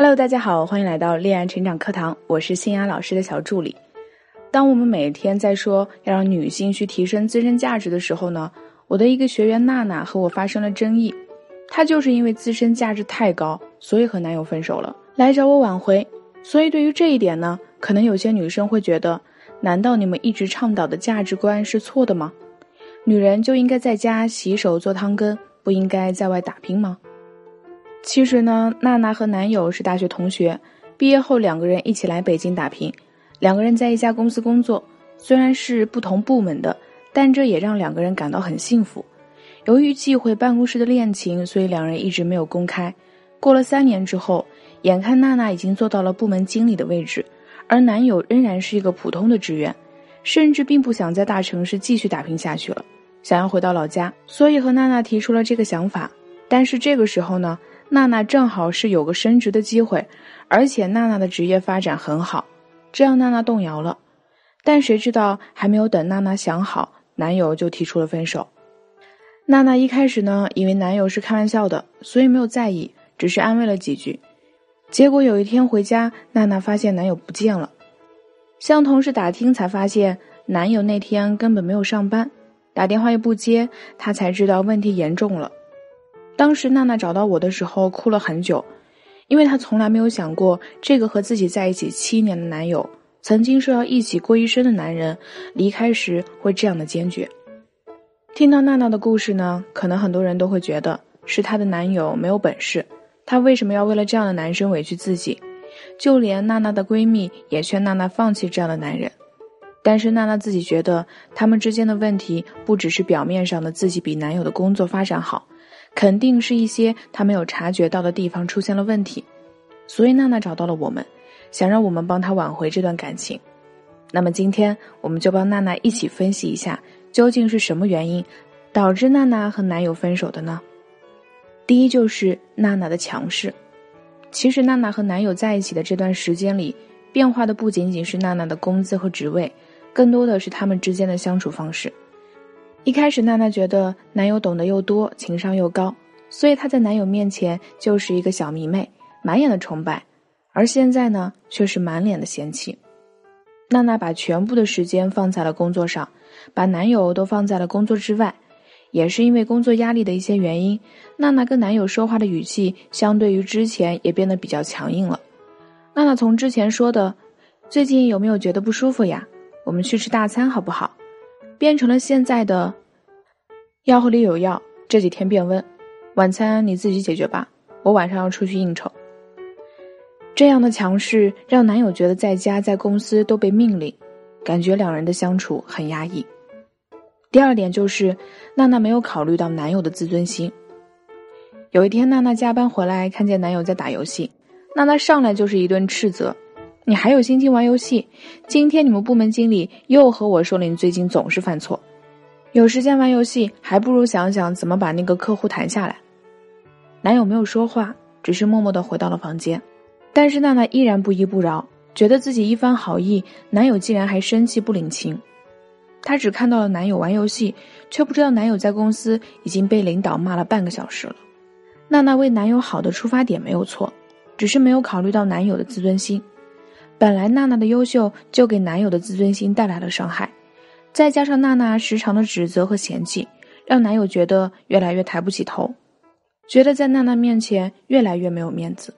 Hello，大家好，欢迎来到恋爱成长课堂，我是新雅老师的小助理。当我们每天在说要让女性去提升自身价值的时候呢，我的一个学员娜娜和我发生了争议，她就是因为自身价值太高，所以和男友分手了，来找我挽回。所以对于这一点呢，可能有些女生会觉得，难道你们一直倡导的价值观是错的吗？女人就应该在家洗手做汤羹，不应该在外打拼吗？其实呢，娜娜和男友是大学同学，毕业后两个人一起来北京打拼，两个人在一家公司工作，虽然是不同部门的，但这也让两个人感到很幸福。由于忌讳办公室的恋情，所以两人一直没有公开。过了三年之后，眼看娜娜已经做到了部门经理的位置，而男友仍然是一个普通的职员，甚至并不想在大城市继续打拼下去了，想要回到老家，所以和娜娜提出了这个想法。但是这个时候呢？娜娜正好是有个升职的机会，而且娜娜的职业发展很好，这让娜娜动摇了。但谁知道还没有等娜娜想好，男友就提出了分手。娜娜一开始呢，以为男友是开玩笑的，所以没有在意，只是安慰了几句。结果有一天回家，娜娜发现男友不见了，向同事打听才发现男友那天根本没有上班，打电话又不接，她才知道问题严重了。当时娜娜找到我的时候哭了很久，因为她从来没有想过，这个和自己在一起七年的男友，曾经说要一起过一生的男人，离开时会这样的坚决。听到娜娜的故事呢，可能很多人都会觉得是她的男友没有本事，她为什么要为了这样的男生委屈自己？就连娜娜的闺蜜也劝娜娜放弃这样的男人，但是娜娜自己觉得，他们之间的问题不只是表面上的自己比男友的工作发展好。肯定是一些他没有察觉到的地方出现了问题，所以娜娜找到了我们，想让我们帮她挽回这段感情。那么今天我们就帮娜娜一起分析一下，究竟是什么原因导致娜娜和男友分手的呢？第一就是娜娜的强势。其实娜娜和男友在一起的这段时间里，变化的不仅仅是娜娜的工资和职位，更多的是他们之间的相处方式。一开始，娜娜觉得男友懂得又多，情商又高，所以她在男友面前就是一个小迷妹，满眼的崇拜。而现在呢，却是满脸的嫌弃。娜娜把全部的时间放在了工作上，把男友都放在了工作之外。也是因为工作压力的一些原因，娜娜跟男友说话的语气，相对于之前也变得比较强硬了。娜娜从之前说的“最近有没有觉得不舒服呀？我们去吃大餐好不好？”变成了现在的药盒里有药，这几天变温，晚餐你自己解决吧，我晚上要出去应酬。这样的强势让男友觉得在家在公司都被命令，感觉两人的相处很压抑。第二点就是娜娜没有考虑到男友的自尊心。有一天娜娜加班回来，看见男友在打游戏，娜娜上来就是一顿斥责。你还有心情玩游戏？今天你们部门经理又和我说了，你最近总是犯错。有时间玩游戏，还不如想想怎么把那个客户谈下来。男友没有说话，只是默默的回到了房间。但是娜娜依然不依不饶，觉得自己一番好意，男友竟然还生气不领情。她只看到了男友玩游戏，却不知道男友在公司已经被领导骂了半个小时了。娜娜为男友好的出发点没有错，只是没有考虑到男友的自尊心。本来娜娜的优秀就给男友的自尊心带来了伤害，再加上娜娜时常的指责和嫌弃，让男友觉得越来越抬不起头，觉得在娜娜面前越来越没有面子。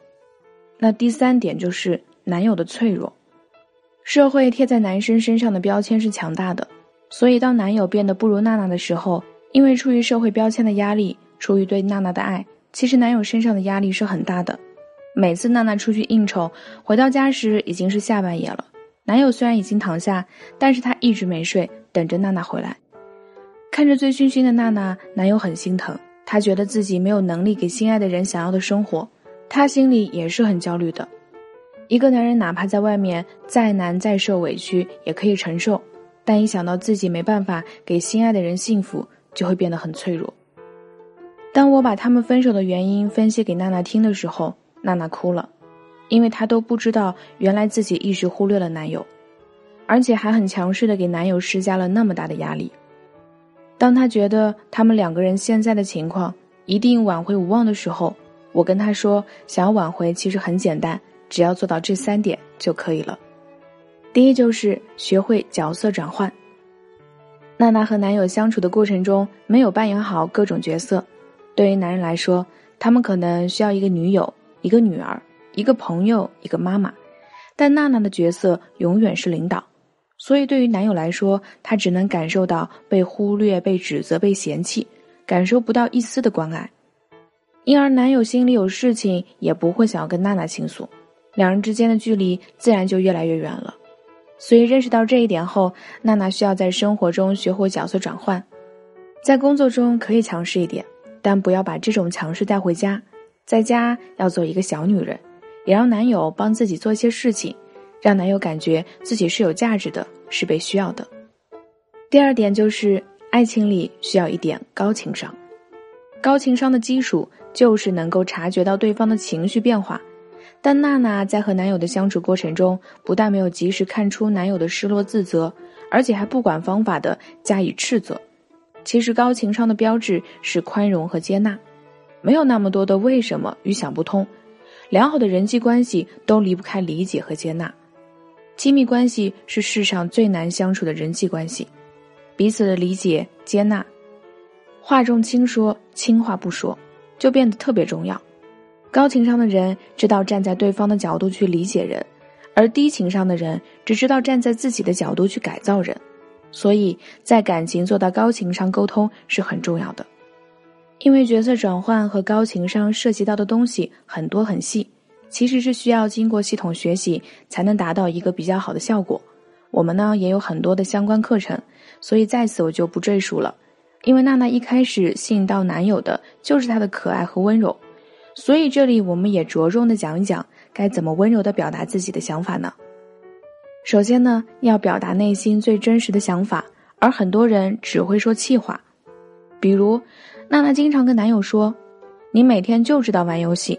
那第三点就是男友的脆弱，社会贴在男生身上的标签是强大的，所以当男友变得不如娜娜的时候，因为出于社会标签的压力，出于对娜娜的爱，其实男友身上的压力是很大的。每次娜娜出去应酬，回到家时已经是下半夜了。男友虽然已经躺下，但是他一直没睡，等着娜娜回来。看着醉醺醺的娜娜，男友很心疼，他觉得自己没有能力给心爱的人想要的生活，他心里也是很焦虑的。一个男人哪怕在外面再难再受委屈也可以承受，但一想到自己没办法给心爱的人幸福，就会变得很脆弱。当我把他们分手的原因分析给娜娜听的时候，娜娜哭了，因为她都不知道，原来自己一直忽略了男友，而且还很强势的给男友施加了那么大的压力。当她觉得他们两个人现在的情况一定挽回无望的时候，我跟她说，想要挽回其实很简单，只要做到这三点就可以了。第一就是学会角色转换。娜娜和男友相处的过程中，没有扮演好各种角色。对于男人来说，他们可能需要一个女友、一个女儿、一个朋友、一个妈妈，但娜娜的角色永远是领导。所以，对于男友来说，他只能感受到被忽略、被指责、被嫌弃，感受不到一丝的关爱。因而，男友心里有事情也不会想要跟娜娜倾诉，两人之间的距离自然就越来越远了。所以认识到这一点后，娜娜需要在生活中学会角色转换，在工作中可以强势一点，但不要把这种强势带回家，在家要做一个小女人，也让男友帮自己做一些事情，让男友感觉自己是有价值的，是被需要的。第二点就是爱情里需要一点高情商，高情商的基础就是能够察觉到对方的情绪变化。但娜娜在和男友的相处过程中，不但没有及时看出男友的失落自责，而且还不管方法的加以斥责。其实高情商的标志是宽容和接纳，没有那么多的为什么与想不通。良好的人际关系都离不开理解和接纳，亲密关系是世上最难相处的人际关系，彼此的理解接纳，话重轻说，轻话不说，就变得特别重要。高情商的人知道站在对方的角度去理解人，而低情商的人只知道站在自己的角度去改造人。所以在感情做到高情商沟通是很重要的，因为角色转换和高情商涉及到的东西很多很细，其实是需要经过系统学习才能达到一个比较好的效果。我们呢也有很多的相关课程，所以在此我就不赘述了。因为娜娜一开始吸引到男友的就是她的可爱和温柔。所以这里我们也着重的讲一讲该怎么温柔的表达自己的想法呢？首先呢，要表达内心最真实的想法，而很多人只会说气话。比如，娜娜经常跟男友说：“你每天就知道玩游戏。”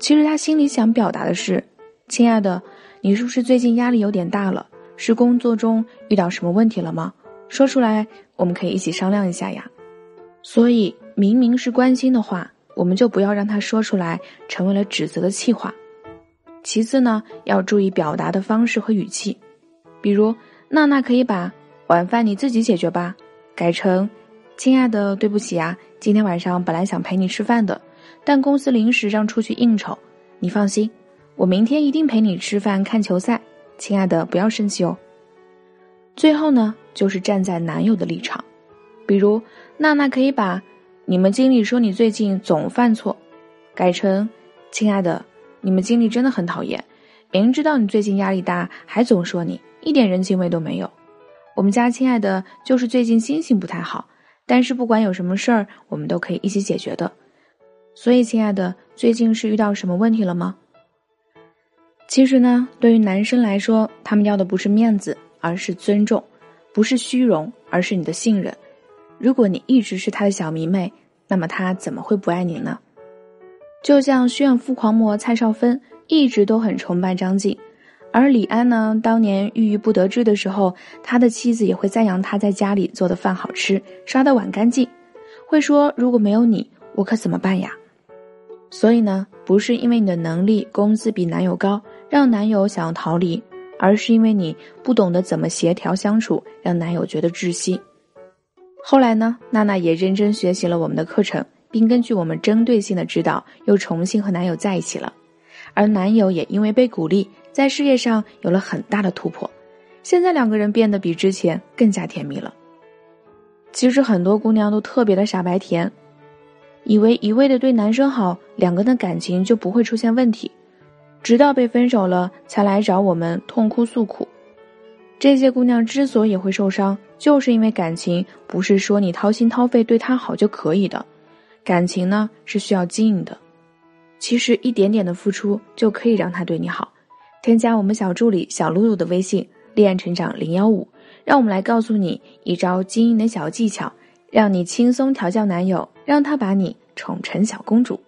其实她心里想表达的是：“亲爱的，你是不是最近压力有点大了？是工作中遇到什么问题了吗？说出来，我们可以一起商量一下呀。”所以，明明是关心的话。我们就不要让他说出来，成为了指责的气话。其次呢，要注意表达的方式和语气，比如娜娜可以把晚饭你自己解决吧，改成亲爱的，对不起啊，今天晚上本来想陪你吃饭的，但公司临时让出去应酬。你放心，我明天一定陪你吃饭看球赛，亲爱的，不要生气哦。最后呢，就是站在男友的立场，比如娜娜可以把。你们经理说你最近总犯错，改成，亲爱的，你们经理真的很讨厌，明知道你最近压力大，还总说你一点人情味都没有。我们家亲爱的就是最近心情不太好，但是不管有什么事儿，我们都可以一起解决的。所以，亲爱的，最近是遇到什么问题了吗？其实呢，对于男生来说，他们要的不是面子，而是尊重；不是虚荣，而是你的信任。如果你一直是他的小迷妹，那么他怎么会不爱你呢？就像炫富狂魔蔡少芬一直都很崇拜张晋，而李安呢，当年郁郁不得志的时候，他的妻子也会赞扬他在家里做的饭好吃，刷的碗干净，会说如果没有你，我可怎么办呀？所以呢，不是因为你的能力、工资比男友高，让男友想要逃离，而是因为你不懂得怎么协调相处，让男友觉得窒息。后来呢，娜娜也认真学习了我们的课程，并根据我们针对性的指导，又重新和男友在一起了。而男友也因为被鼓励，在事业上有了很大的突破。现在两个人变得比之前更加甜蜜了。其实很多姑娘都特别的傻白甜，以为一味的对男生好，两个人的感情就不会出现问题，直到被分手了才来找我们痛哭诉苦。这些姑娘之所以会受伤，就是因为感情不是说你掏心掏肺对她好就可以的，感情呢是需要经营的。其实一点点的付出就可以让他对你好。添加我们小助理小露露的微信“恋爱成长零幺五”，让我们来告诉你一招经营的小技巧，让你轻松调教男友，让他把你宠成小公主。